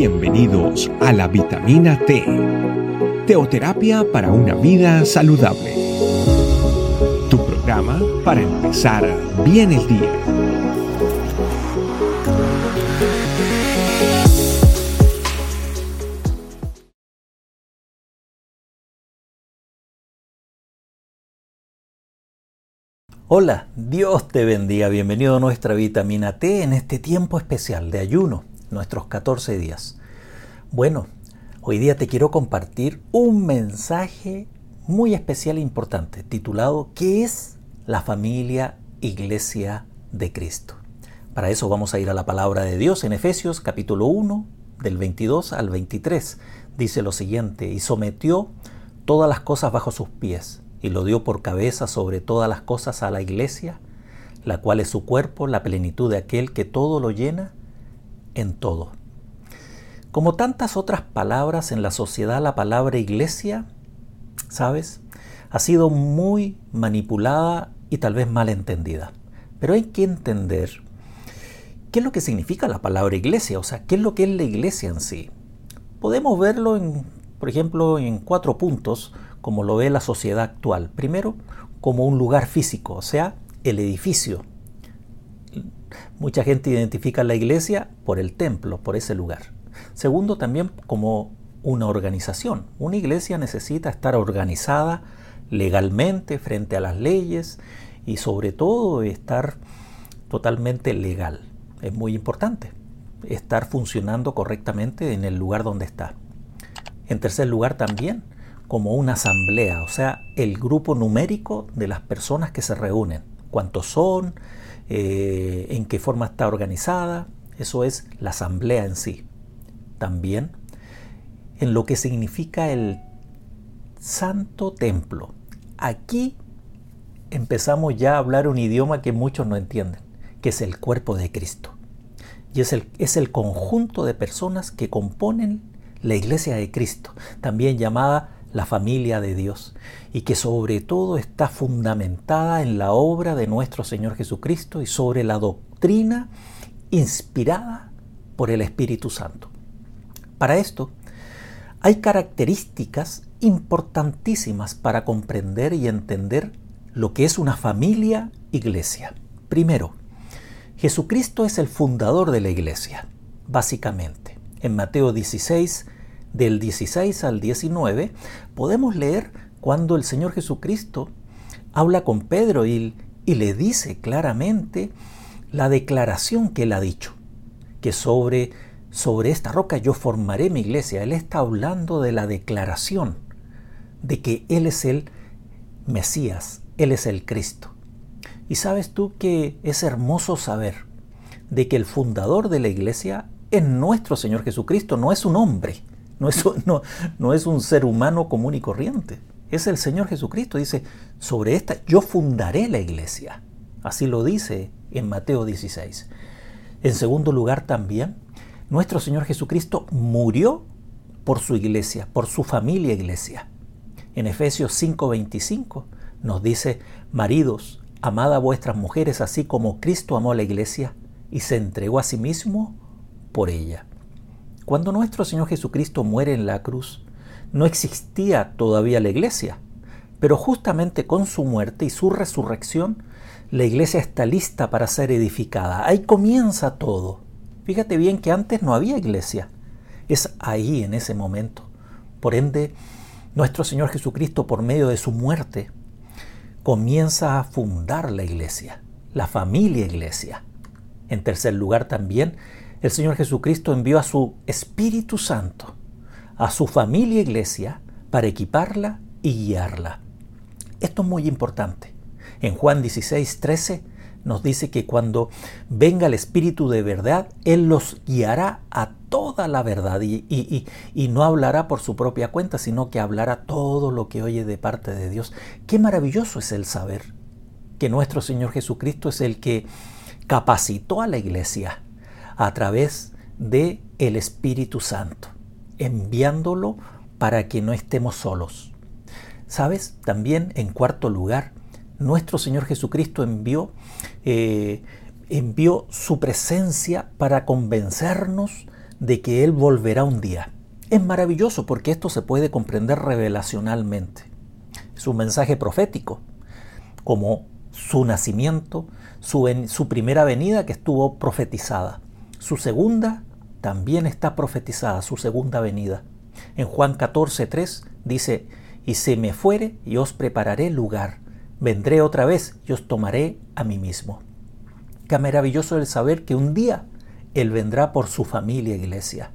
Bienvenidos a la vitamina T, teoterapia para una vida saludable. Tu programa para empezar bien el día. Hola, Dios te bendiga. Bienvenido a nuestra vitamina T en este tiempo especial de ayuno, nuestros 14 días. Bueno, hoy día te quiero compartir un mensaje muy especial e importante titulado ¿Qué es la familia Iglesia de Cristo? Para eso vamos a ir a la palabra de Dios en Efesios capítulo 1 del 22 al 23. Dice lo siguiente, y sometió todas las cosas bajo sus pies y lo dio por cabeza sobre todas las cosas a la iglesia, la cual es su cuerpo, la plenitud de aquel que todo lo llena en todo. Como tantas otras palabras en la sociedad, la palabra iglesia, ¿sabes? Ha sido muy manipulada y tal vez mal entendida. Pero hay que entender qué es lo que significa la palabra iglesia, o sea, qué es lo que es la iglesia en sí. Podemos verlo, en, por ejemplo, en cuatro puntos como lo ve la sociedad actual. Primero, como un lugar físico, o sea, el edificio. Mucha gente identifica la iglesia por el templo, por ese lugar. Segundo, también como una organización. Una iglesia necesita estar organizada legalmente frente a las leyes y sobre todo estar totalmente legal. Es muy importante estar funcionando correctamente en el lugar donde está. En tercer lugar también como una asamblea, o sea, el grupo numérico de las personas que se reúnen. ¿Cuántos son? Eh, ¿En qué forma está organizada? Eso es la asamblea en sí. También en lo que significa el santo templo. Aquí empezamos ya a hablar un idioma que muchos no entienden, que es el cuerpo de Cristo. Y es el, es el conjunto de personas que componen la iglesia de Cristo, también llamada la familia de Dios y que sobre todo está fundamentada en la obra de nuestro Señor Jesucristo y sobre la doctrina inspirada por el Espíritu Santo. Para esto, hay características importantísimas para comprender y entender lo que es una familia iglesia. Primero, Jesucristo es el fundador de la iglesia, básicamente. En Mateo 16, del 16 al 19, podemos leer cuando el Señor Jesucristo habla con Pedro y, y le dice claramente la declaración que él ha dicho, que sobre, sobre esta roca yo formaré mi iglesia. Él está hablando de la declaración de que Él es el Mesías, Él es el Cristo. Y sabes tú que es hermoso saber de que el fundador de la iglesia es nuestro Señor Jesucristo, no es un hombre, no es, no, es un ser humano común y corriente. Es el Señor Jesucristo. Dice, sobre esta yo fundaré la iglesia. Así lo dice en Mateo 16. En segundo lugar también, nuestro Señor Jesucristo murió por su iglesia, por su familia iglesia. En Efesios 5:25 nos dice, maridos, amad a vuestras mujeres así como Cristo amó a la iglesia y se entregó a sí mismo por ella. Cuando nuestro Señor Jesucristo muere en la cruz, no existía todavía la iglesia, pero justamente con su muerte y su resurrección, la iglesia está lista para ser edificada. Ahí comienza todo. Fíjate bien que antes no había iglesia. Es ahí, en ese momento. Por ende, nuestro Señor Jesucristo, por medio de su muerte, comienza a fundar la iglesia, la familia iglesia. En tercer lugar también, el Señor Jesucristo envió a su Espíritu Santo, a su familia iglesia, para equiparla y guiarla. Esto es muy importante. En Juan 16, 13 nos dice que cuando venga el Espíritu de verdad, Él los guiará a toda la verdad y, y, no hablará por su propia cuenta, sino que hablará todo lo que oye de parte de Dios. Qué maravilloso es el saber que nuestro Señor Jesucristo es el que capacitó a la iglesia a través de el Espíritu Santo, enviándolo para que no estemos solos. ¿Sabes? También en cuarto lugar, nuestro Señor Jesucristo envió, eh, envió su presencia para convencernos de que Él volverá un día. Es maravilloso porque esto se puede comprender revelacionalmente. Es un mensaje profético, como su nacimiento, su, su primera venida que estuvo profetizada. Su segunda también está profetizada, su segunda venida. En Juan 14:3 dice, y se me fuere y os prepararé lugar. Vendré otra vez y os tomaré a mí mismo. Qué maravilloso el saber que un día Él vendrá por su familia iglesia.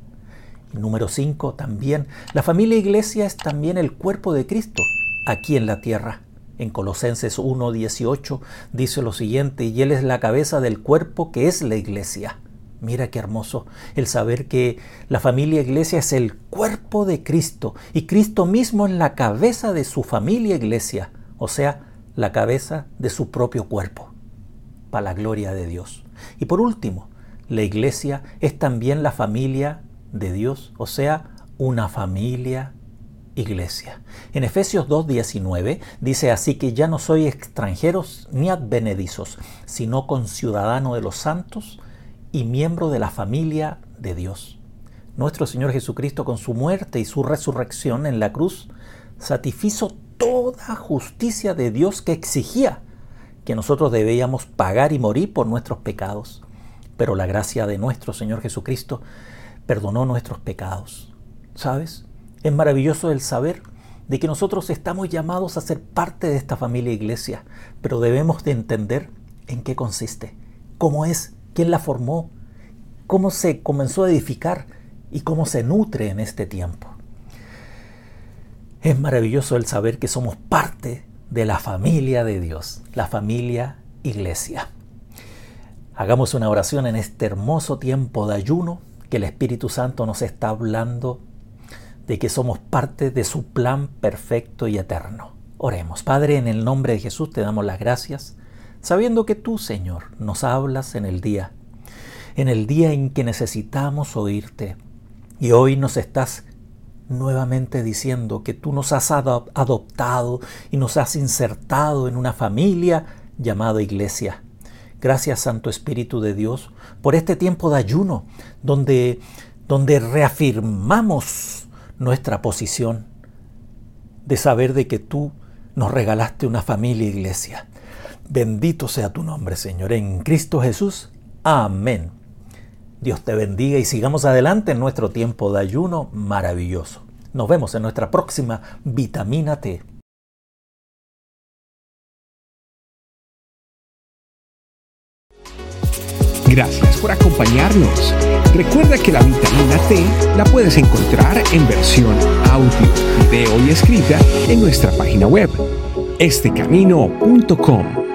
Y número 5 también, la familia iglesia es también el cuerpo de Cristo aquí en la tierra. En Colosenses 1:18 dice lo siguiente, y Él es la cabeza del cuerpo que es la iglesia. Mira qué hermoso el saber que la familia iglesia es el cuerpo de Cristo y Cristo mismo es la cabeza de su familia iglesia, o sea, la cabeza de su propio cuerpo, para la gloria de Dios. Y por último, la iglesia es también la familia de Dios, o sea, una familia iglesia. En Efesios 2.19 dice así que ya no soy extranjeros ni advenedizos, sino conciudadano de los santos y miembro de la familia de Dios. Nuestro Señor Jesucristo con su muerte y su resurrección en la cruz satisfizo toda justicia de Dios que exigía que nosotros debíamos pagar y morir por nuestros pecados. Pero la gracia de nuestro Señor Jesucristo perdonó nuestros pecados. ¿Sabes? Es maravilloso el saber de que nosotros estamos llamados a ser parte de esta familia iglesia, pero debemos de entender en qué consiste, cómo es quién la formó, cómo se comenzó a edificar y cómo se nutre en este tiempo. Es maravilloso el saber que somos parte de la familia de Dios, la familia iglesia. Hagamos una oración en este hermoso tiempo de ayuno que el Espíritu Santo nos está hablando de que somos parte de su plan perfecto y eterno. Oremos. Padre, en el nombre de Jesús te damos las gracias sabiendo que tú, Señor, nos hablas en el día, en el día en que necesitamos oírte. Y hoy nos estás nuevamente diciendo que tú nos has adoptado y nos has insertado en una familia llamada iglesia. Gracias Santo Espíritu de Dios por este tiempo de ayuno donde, donde reafirmamos nuestra posición de saber de que tú nos regalaste una familia iglesia. Bendito sea tu nombre, Señor, en Cristo Jesús. Amén. Dios te bendiga y sigamos adelante en nuestro tiempo de ayuno maravilloso. Nos vemos en nuestra próxima vitamina T. Gracias por acompañarnos. Recuerda que la vitamina T la puedes encontrar en versión audio, video y escrita en nuestra página web, estecamino.com